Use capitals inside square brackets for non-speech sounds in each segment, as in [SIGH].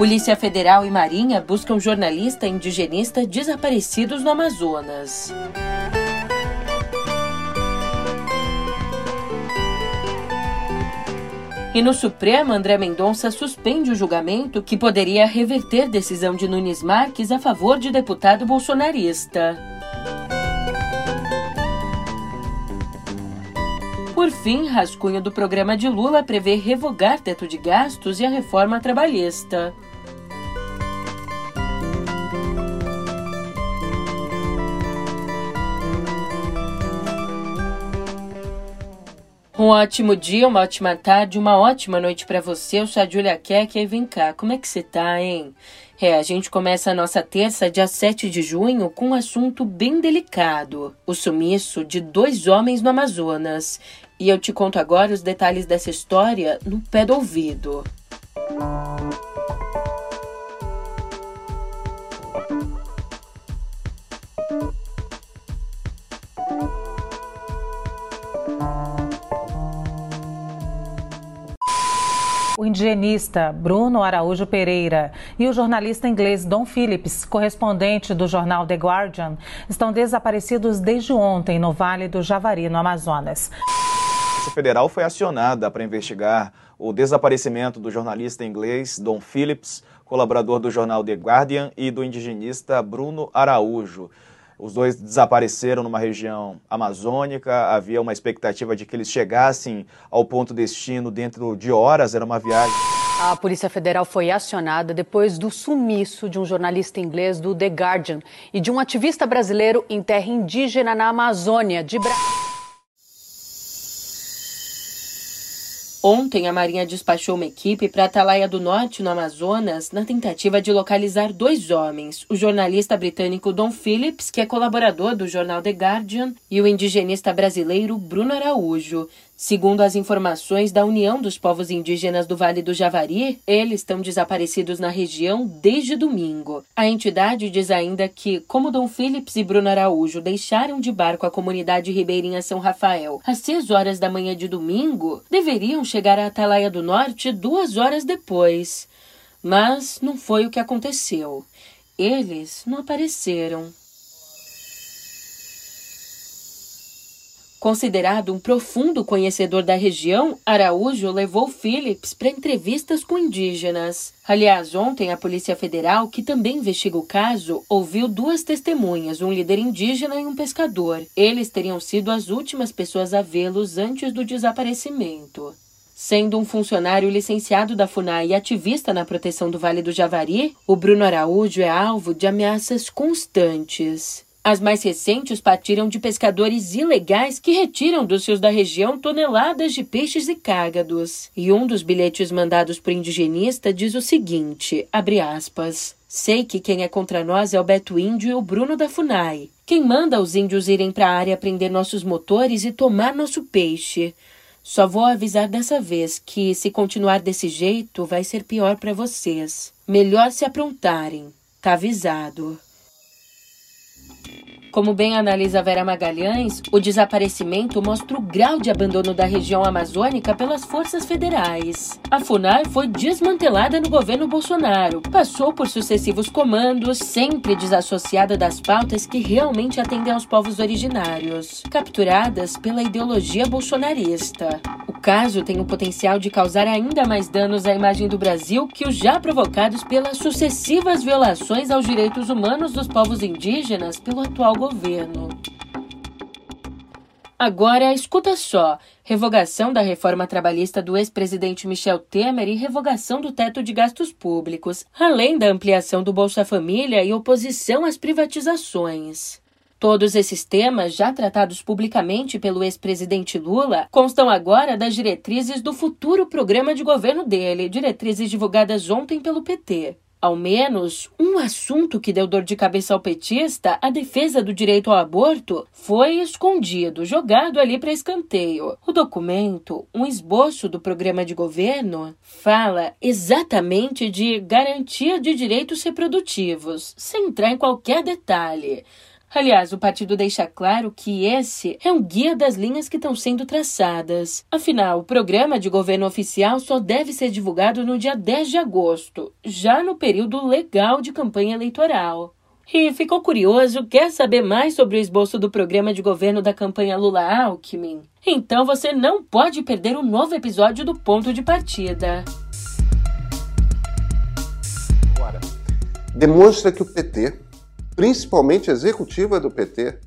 Polícia Federal e Marinha buscam jornalista indigenista desaparecidos no Amazonas. E no Supremo, André Mendonça suspende o julgamento que poderia reverter decisão de Nunes Marques a favor de deputado bolsonarista. Por fim, rascunho do programa de Lula prevê revogar teto de gastos e a reforma trabalhista. Um ótimo dia, uma ótima tarde, uma ótima noite para você. Eu sou a Julia Keck e vem cá, como é que você tá, hein? É, a gente começa a nossa terça, dia 7 de junho, com um assunto bem delicado: o sumiço de dois homens no Amazonas. E eu te conto agora os detalhes dessa história no pé do ouvido. Música o indigenista Bruno Araújo Pereira e o jornalista inglês Don Phillips, correspondente do jornal The Guardian, estão desaparecidos desde ontem no Vale do Javari, no Amazonas. A Polícia Federal foi acionada para investigar o desaparecimento do jornalista inglês Don Phillips, colaborador do jornal The Guardian, e do indigenista Bruno Araújo. Os dois desapareceram numa região amazônica, havia uma expectativa de que eles chegassem ao ponto destino dentro de horas, era uma viagem. A Polícia Federal foi acionada depois do sumiço de um jornalista inglês do The Guardian e de um ativista brasileiro em terra indígena na Amazônia, de Brasília. Ontem, a Marinha despachou uma equipe para Atalaia do Norte, no Amazonas, na tentativa de localizar dois homens: o jornalista britânico Don Phillips, que é colaborador do jornal The Guardian, e o indigenista brasileiro Bruno Araújo. Segundo as informações da União dos Povos Indígenas do Vale do Javari, eles estão desaparecidos na região desde domingo. A entidade diz ainda que, como Dom Phillips e Bruno Araújo deixaram de barco a comunidade ribeirinha São Rafael às 6 horas da manhã de domingo, deveriam chegar à Atalaia do Norte duas horas depois. Mas não foi o que aconteceu. Eles não apareceram. Considerado um profundo conhecedor da região, Araújo levou Phillips para entrevistas com indígenas. Aliás, ontem a Polícia Federal, que também investiga o caso, ouviu duas testemunhas, um líder indígena e um pescador. Eles teriam sido as últimas pessoas a vê-los antes do desaparecimento. Sendo um funcionário licenciado da FUNAI e ativista na proteção do Vale do Javari, o Bruno Araújo é alvo de ameaças constantes. As mais recentes partiram de pescadores ilegais que retiram dos rios da região toneladas de peixes e cágados. E um dos bilhetes mandados por indigenista diz o seguinte, abre aspas, Sei que quem é contra nós é o Beto Índio e o Bruno da FUNAI. Quem manda os índios irem para a área prender nossos motores e tomar nosso peixe. Só vou avisar dessa vez que, se continuar desse jeito, vai ser pior para vocês. Melhor se aprontarem. Tá avisado. Como bem analisa Vera Magalhães, o desaparecimento mostra o grau de abandono da região amazônica pelas forças federais. A FUNAI foi desmantelada no governo Bolsonaro, passou por sucessivos comandos, sempre desassociada das pautas que realmente atendem aos povos originários, capturadas pela ideologia bolsonarista. O caso tem o potencial de causar ainda mais danos à imagem do Brasil que os já provocados pelas sucessivas violações aos direitos humanos dos povos indígenas pelo atual governo. Agora, escuta só: revogação da reforma trabalhista do ex-presidente Michel Temer e revogação do teto de gastos públicos, além da ampliação do Bolsa Família e oposição às privatizações. Todos esses temas, já tratados publicamente pelo ex-presidente Lula, constam agora das diretrizes do futuro programa de governo dele, diretrizes divulgadas ontem pelo PT. Ao menos um assunto que deu dor de cabeça ao petista, a defesa do direito ao aborto, foi escondido, jogado ali para escanteio. O documento, um esboço do programa de governo, fala exatamente de garantia de direitos reprodutivos, sem entrar em qualquer detalhe. Aliás, o partido deixa claro que esse é um guia das linhas que estão sendo traçadas. Afinal, o programa de governo oficial só deve ser divulgado no dia 10 de agosto, já no período legal de campanha eleitoral. E ficou curioso, quer saber mais sobre o esboço do programa de governo da campanha Lula-Alckmin? Então você não pode perder um novo episódio do Ponto de Partida. Agora, demonstra que o PT principalmente executiva do PT,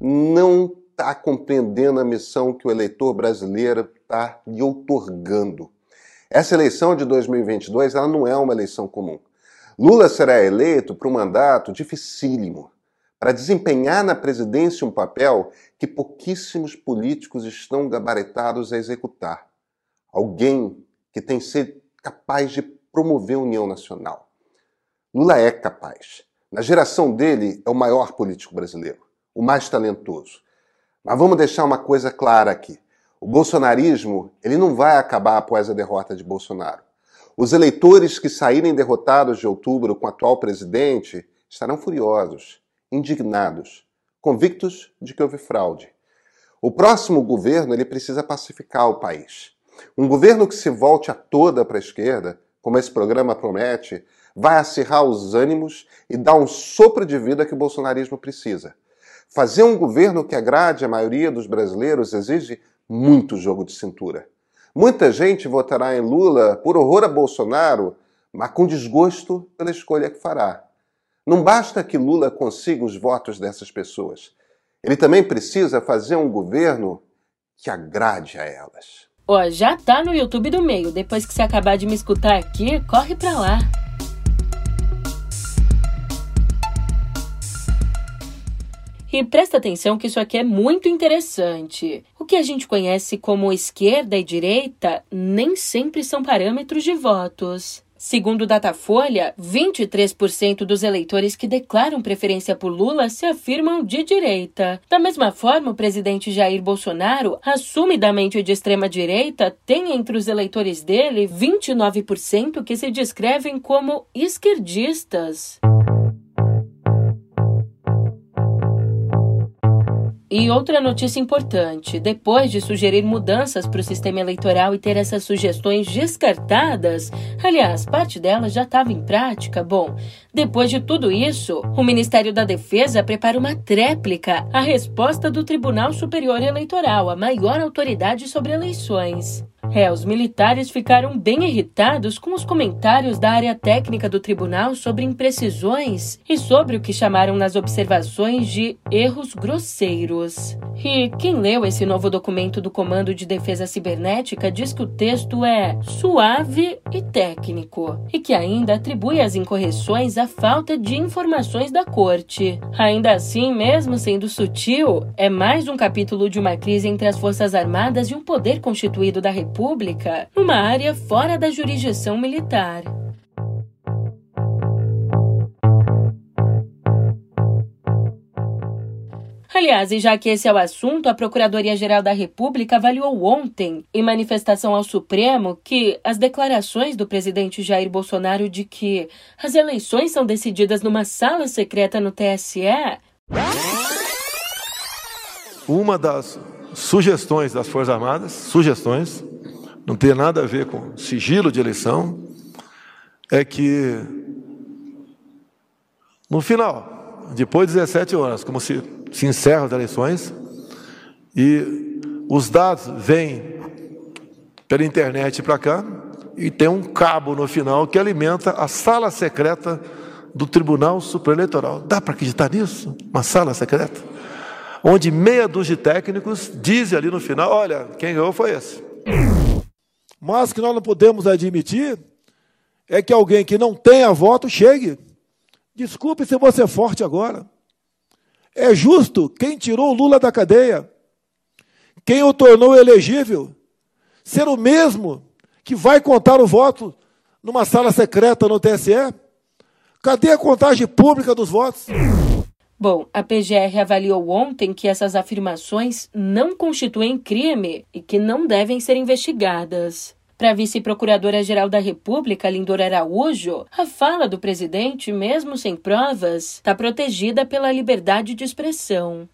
não está compreendendo a missão que o eleitor brasileiro está lhe outorgando. Essa eleição de 2022 ela não é uma eleição comum. Lula será eleito para um mandato dificílimo, para desempenhar na presidência um papel que pouquíssimos políticos estão gabaritados a executar. Alguém que tem ser capaz de promover a união nacional. Lula é capaz. Na geração dele, é o maior político brasileiro, o mais talentoso. Mas vamos deixar uma coisa clara aqui. O bolsonarismo ele não vai acabar após a derrota de Bolsonaro. Os eleitores que saírem derrotados de outubro com o atual presidente estarão furiosos, indignados, convictos de que houve fraude. O próximo governo ele precisa pacificar o país. Um governo que se volte a toda para a esquerda, como esse programa promete, vai acirrar os ânimos e dar um sopro de vida que o bolsonarismo precisa. Fazer um governo que agrade a maioria dos brasileiros exige muito jogo de cintura. Muita gente votará em Lula por horror a Bolsonaro, mas com desgosto pela escolha que fará. Não basta que Lula consiga os votos dessas pessoas. Ele também precisa fazer um governo que agrade a elas. Ó, já tá no YouTube do meio. Depois que você acabar de me escutar aqui, corre pra lá. E presta atenção que isso aqui é muito interessante. O que a gente conhece como esquerda e direita nem sempre são parâmetros de votos. Segundo o Datafolha, 23% dos eleitores que declaram preferência por Lula se afirmam de direita. Da mesma forma, o presidente Jair Bolsonaro, assumidamente de extrema direita, tem entre os eleitores dele 29% que se descrevem como esquerdistas. E outra notícia importante: depois de sugerir mudanças para o sistema eleitoral e ter essas sugestões descartadas, aliás, parte delas já estava em prática, bom, depois de tudo isso, o Ministério da Defesa prepara uma tréplica à resposta do Tribunal Superior Eleitoral, a maior autoridade sobre eleições. É, os militares ficaram bem irritados com os comentários da área técnica do tribunal sobre imprecisões e sobre o que chamaram nas observações de erros grosseiros. E quem leu esse novo documento do Comando de Defesa Cibernética diz que o texto é suave e técnico e que ainda atribui as incorreções à falta de informações da corte. Ainda assim, mesmo sendo sutil, é mais um capítulo de uma crise entre as Forças Armadas e um poder constituído da República República numa área fora da jurisdição militar. Aliás, e já que esse é o assunto, a Procuradoria-Geral da República avaliou ontem, em manifestação ao Supremo, que as declarações do presidente Jair Bolsonaro de que as eleições são decididas numa sala secreta no TSE. Uma das sugestões das Forças Armadas, sugestões, não tem nada a ver com sigilo de eleição, é que no final, depois de 17 horas, como se, se encerram as eleições, e os dados vêm pela internet para cá, e tem um cabo no final que alimenta a sala secreta do Tribunal Superior Eleitoral. Dá para acreditar nisso? Uma sala secreta? Onde meia dúzia de técnicos dizem ali no final: olha, quem ganhou foi esse. Mas o que nós não podemos admitir é que alguém que não tenha voto chegue. Desculpe se você é forte agora. É justo quem tirou o Lula da cadeia, quem o tornou elegível, ser o mesmo que vai contar o voto numa sala secreta no TSE? Cadê a contagem pública dos votos? Bom, a PGR avaliou ontem que essas afirmações não constituem crime e que não devem ser investigadas. Para a vice-procuradora-geral da República, Lindor Araújo, a fala do presidente, mesmo sem provas, está protegida pela liberdade de expressão.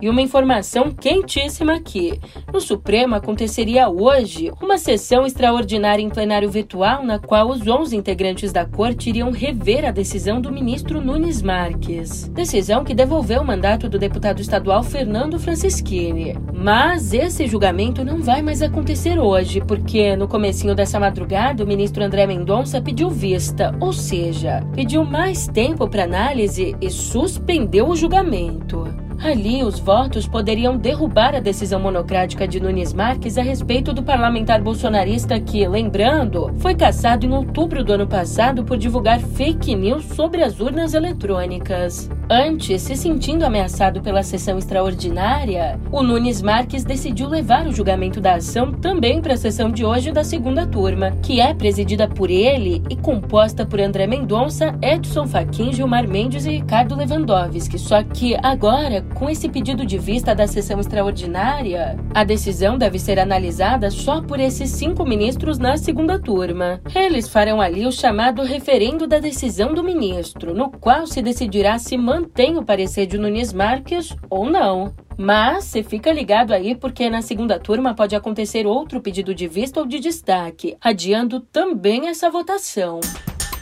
E uma informação quentíssima aqui. No Supremo aconteceria hoje uma sessão extraordinária em plenário virtual na qual os 11 integrantes da corte iriam rever a decisão do ministro Nunes Marques. Decisão que devolveu o mandato do deputado estadual Fernando Francischini. Mas esse julgamento não vai mais acontecer hoje, porque no comecinho dessa madrugada o ministro André Mendonça pediu vista, ou seja, pediu mais tempo para análise e suspendeu o julgamento. Ali, os votos poderiam derrubar a decisão monocrática de Nunes Marques a respeito do parlamentar bolsonarista que, lembrando, foi caçado em outubro do ano passado por divulgar fake news sobre as urnas eletrônicas. Antes, se sentindo ameaçado pela sessão extraordinária, o Nunes Marques decidiu levar o julgamento da ação também para a sessão de hoje da segunda turma, que é presidida por ele e composta por André Mendonça, Edson Fachin, Gilmar Mendes e Ricardo Lewandowski. Só que agora, com esse pedido de vista da sessão extraordinária, a decisão deve ser analisada só por esses cinco ministros na segunda turma. Eles farão ali o chamado referendo da decisão do ministro, no qual se decidirá se mantém o parecer de Nunes Marques ou não. Mas você fica ligado aí porque na segunda turma pode acontecer outro pedido de vista ou de destaque, adiando também essa votação.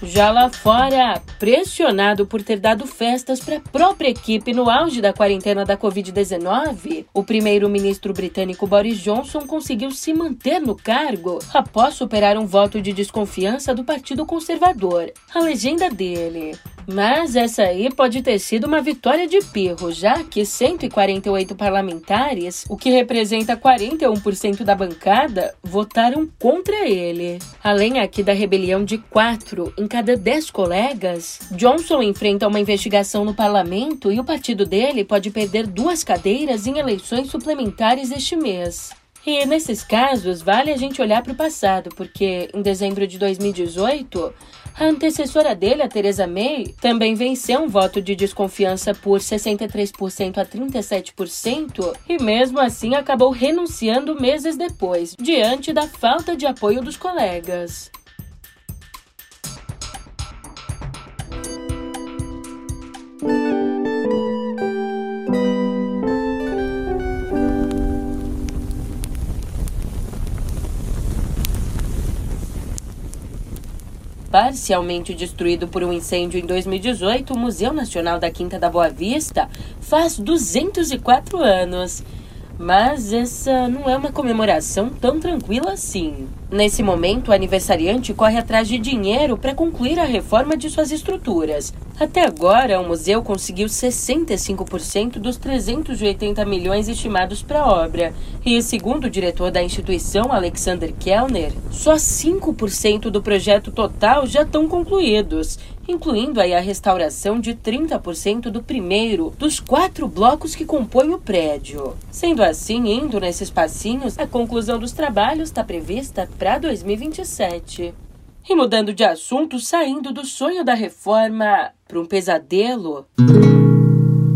Já lá fora, pressionado por ter dado festas para a própria equipe no auge da quarentena da Covid-19, o primeiro-ministro britânico Boris Johnson conseguiu se manter no cargo após superar um voto de desconfiança do Partido Conservador. A legenda dele. Mas essa aí pode ter sido uma vitória de pirro, já que 148 parlamentares, o que representa 41% da bancada, votaram contra ele. Além aqui da rebelião de quatro em cada dez colegas, Johnson enfrenta uma investigação no parlamento e o partido dele pode perder duas cadeiras em eleições suplementares este mês. E nesses casos, vale a gente olhar para o passado, porque em dezembro de 2018, a antecessora dele, a Theresa May, também venceu um voto de desconfiança por 63% a 37% e, mesmo assim, acabou renunciando meses depois, diante da falta de apoio dos colegas. Parcialmente destruído por um incêndio em 2018, o Museu Nacional da Quinta da Boa Vista faz 204 anos. Mas essa não é uma comemoração tão tranquila assim. Nesse momento, o aniversariante corre atrás de dinheiro para concluir a reforma de suas estruturas. Até agora, o museu conseguiu 65% dos 380 milhões estimados para a obra. E, segundo o diretor da instituição, Alexander Kellner, só 5% do projeto total já estão concluídos, incluindo aí a restauração de 30% do primeiro dos quatro blocos que compõem o prédio. Sendo assim, indo nesses passinhos, a conclusão dos trabalhos está prevista para 2027. E mudando de assunto, saindo do sonho da reforma para um pesadelo.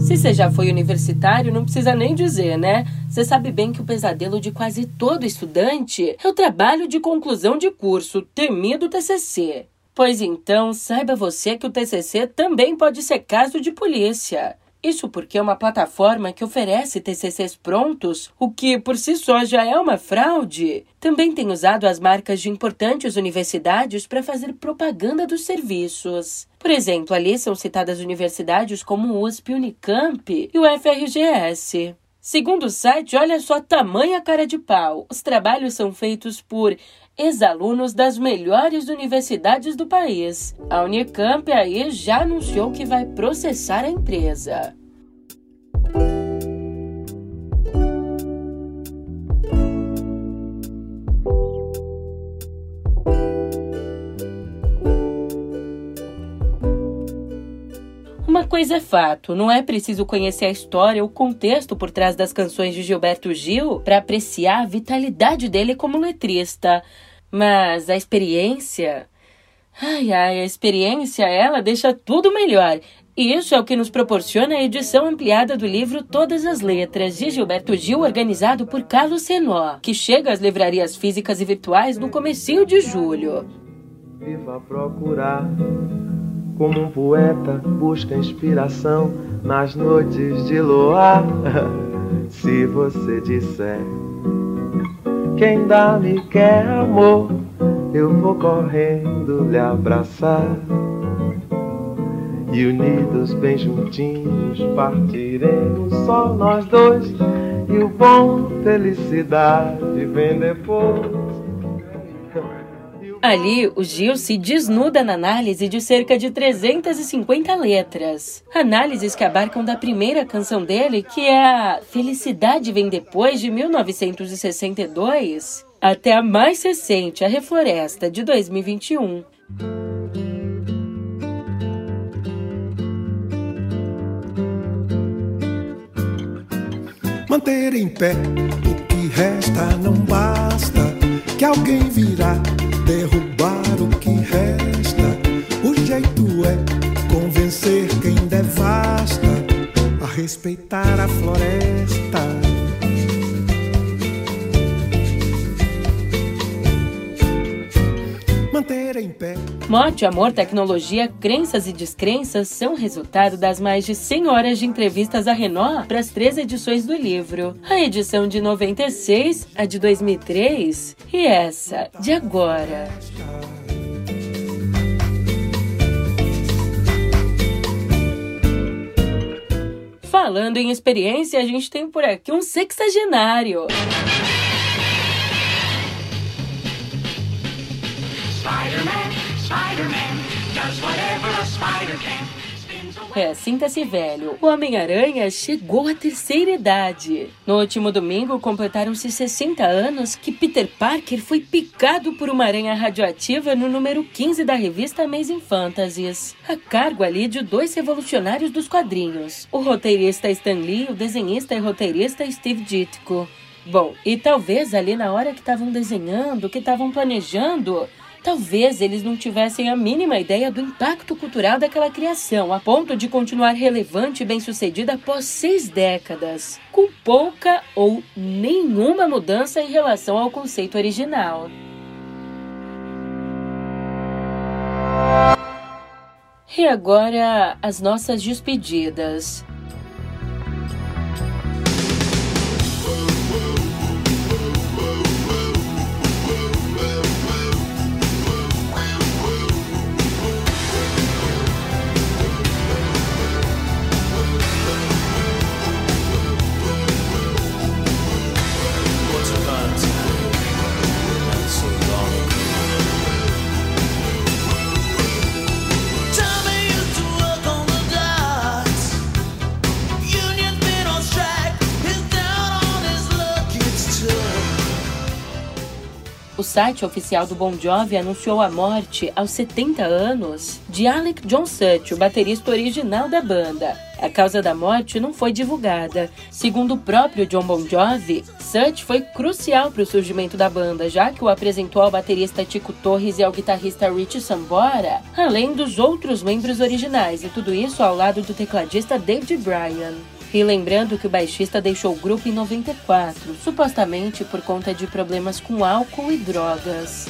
Se você já foi universitário, não precisa nem dizer, né? Você sabe bem que o pesadelo de quase todo estudante é o trabalho de conclusão de curso, temido TCC. Pois então, saiba você que o TCC também pode ser caso de polícia. Isso porque é uma plataforma que oferece TCCs prontos, o que por si só já é uma fraude. Também tem usado as marcas de importantes universidades para fazer propaganda dos serviços. Por exemplo, ali são citadas universidades como o USP, Unicamp e o FRGS. Segundo o site, olha só tamanha cara de pau. Os trabalhos são feitos por ex-alunos das melhores universidades do país. A Unicamp aí já anunciou que vai processar a empresa. Coisa é fato, não é preciso conhecer a história ou o contexto por trás das canções de Gilberto Gil para apreciar a vitalidade dele como letrista. Mas a experiência. Ai, ai, a experiência, ela deixa tudo melhor. E isso é o que nos proporciona a edição ampliada do livro Todas as Letras, de Gilberto Gil, organizado por Carlos Senó, que chega às livrarias físicas e virtuais no comecinho de julho. Viva procurar, como um poeta busca inspiração nas noites de luar. [LAUGHS] Se você disser, quem dá me quer amor, eu vou correndo lhe abraçar e unidos bem juntinhos partiremos só nós dois e o bom felicidade vem depois. Ali, o Gil se desnuda na análise de cerca de 350 letras. Análises que abarcam da primeira canção dele, que é a Felicidade Vem Depois, de 1962, até a mais recente, a Refloresta, de 2021. manter em pé. O que resta não basta, que alguém virá derrubar o que resta. O jeito é convencer quem devasta a respeitar a floresta. Morte, amor, tecnologia, crenças e descrenças são resultado das mais de 100 horas de entrevistas à Renault para as três edições do livro. A edição de 96, a de 2003 e essa de agora. Falando em experiência, a gente tem por aqui um sexagenário. É, sinta-se velho. O Homem-Aranha chegou à terceira idade. No último domingo, completaram-se 60 anos que Peter Parker foi picado por uma aranha radioativa no número 15 da revista Amazing Fantasies. A cargo ali de dois revolucionários dos quadrinhos: o roteirista Stan Lee o desenhista e roteirista Steve Ditko. Bom, e talvez ali na hora que estavam desenhando, que estavam planejando, Talvez eles não tivessem a mínima ideia do impacto cultural daquela criação, a ponto de continuar relevante e bem-sucedida após seis décadas, com pouca ou nenhuma mudança em relação ao conceito original. E agora, as nossas despedidas. O site oficial do Bon Jovi anunciou a morte, aos 70 anos, de Alec John Sutt, o baterista original da banda. A causa da morte não foi divulgada. Segundo o próprio John Bon Jovi, Sutt foi crucial para o surgimento da banda, já que o apresentou ao baterista Tico Torres e ao guitarrista Rich Sambora, além dos outros membros originais, e tudo isso ao lado do tecladista David Bryan. E lembrando que o baixista deixou o grupo em 94, supostamente por conta de problemas com álcool e drogas.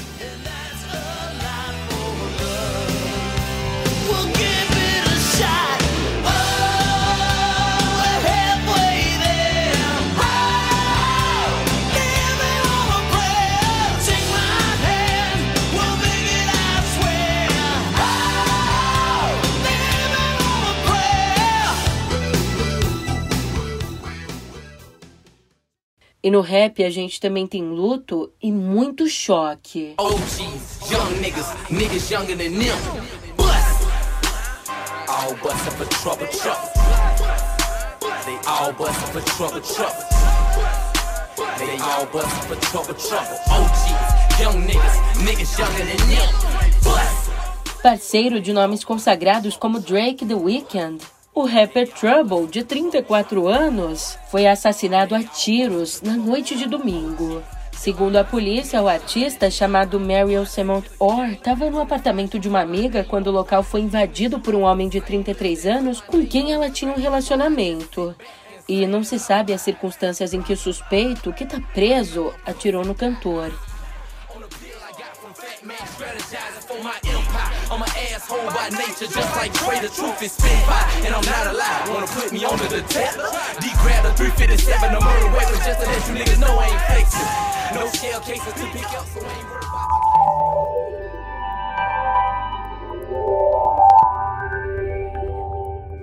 E no rap a gente também tem luto e muito choque. Parceiro de nomes consagrados como Drake The Weeknd, o rapper Trouble, de 34 anos, foi assassinado a tiros na noite de domingo. Segundo a polícia, o artista, chamado Mariel Semont Orr, estava no apartamento de uma amiga quando o local foi invadido por um homem de 33 anos com quem ela tinha um relacionamento. E não se sabe as circunstâncias em que o suspeito, que está preso, atirou no cantor. I'm an asshole by nature, just like Trey. The truth is spit by, and I'm not alive. Wanna put me under the tap? D grab the 357, the murder weapon, just to let you niggas know I ain't flexing. No shell cases to pick up, so I ain't worried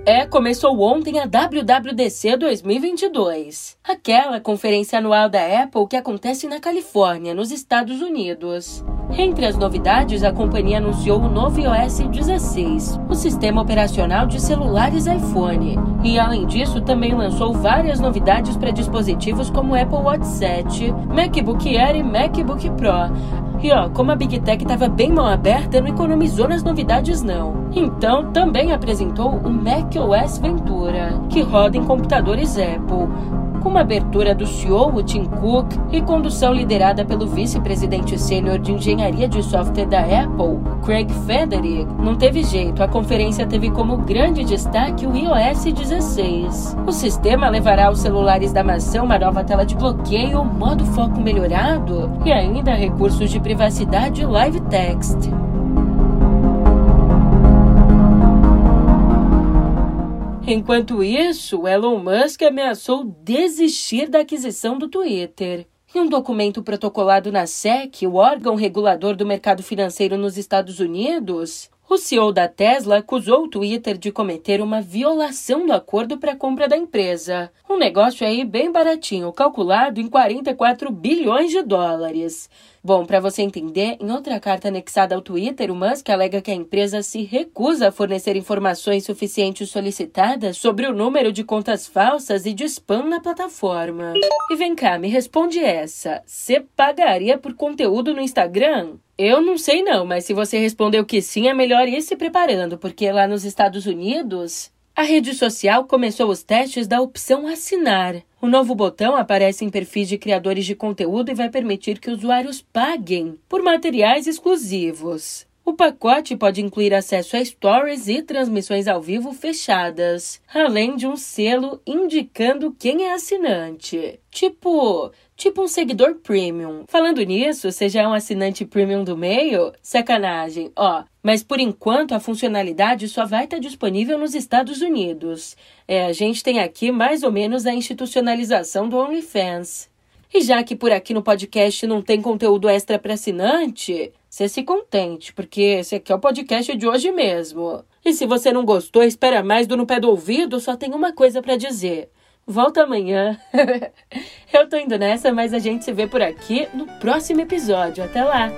É, começou ontem a WWDC 2022, aquela conferência anual da Apple que acontece na Califórnia, nos Estados Unidos. Entre as novidades, a companhia anunciou o novo iOS 16, o sistema operacional de celulares iPhone. E além disso, também lançou várias novidades para dispositivos como Apple Watch 7, MacBook Air e MacBook Pro. E ó, como a Big Tech estava bem mal aberta, não economizou nas novidades não. Então, também apresentou o macOS Ventura, que roda em computadores Apple com uma abertura do CEO, Tim Cook, e condução liderada pelo vice-presidente sênior de engenharia de software da Apple, Craig Federigh. Não teve jeito, a conferência teve como grande destaque o iOS 16. O sistema levará aos celulares da maçã uma nova tela de bloqueio, modo foco melhorado e ainda recursos de privacidade e live text. Enquanto isso, Elon Musk ameaçou desistir da aquisição do Twitter. Em um documento protocolado na SEC, o órgão regulador do mercado financeiro nos Estados Unidos, o CEO da Tesla acusou o Twitter de cometer uma violação do acordo para a compra da empresa. Um negócio aí bem baratinho, calculado em 44 bilhões de dólares. Bom, para você entender, em outra carta anexada ao Twitter, o Musk alega que a empresa se recusa a fornecer informações suficientes solicitadas sobre o número de contas falsas e de spam na plataforma. E vem cá, me responde essa: você pagaria por conteúdo no Instagram? Eu não sei não, mas se você respondeu que sim, é melhor ir se preparando, porque lá nos Estados Unidos a rede social começou os testes da opção Assinar. O novo botão aparece em perfis de criadores de conteúdo e vai permitir que usuários paguem por materiais exclusivos. O pacote pode incluir acesso a stories e transmissões ao vivo fechadas, além de um selo indicando quem é assinante. Tipo, tipo um seguidor premium. Falando nisso, você já é um assinante premium do meio? Sacanagem, ó. Mas por enquanto a funcionalidade só vai estar disponível nos Estados Unidos. É, a gente tem aqui mais ou menos a institucionalização do OnlyFans. E já que por aqui no podcast não tem conteúdo extra para assinante, você se contente, porque esse aqui é o podcast de hoje mesmo. E se você não gostou, espera mais do No Pé do Ouvido, só tem uma coisa para dizer. Volta amanhã. [LAUGHS] Eu tô indo nessa, mas a gente se vê por aqui no próximo episódio. Até lá!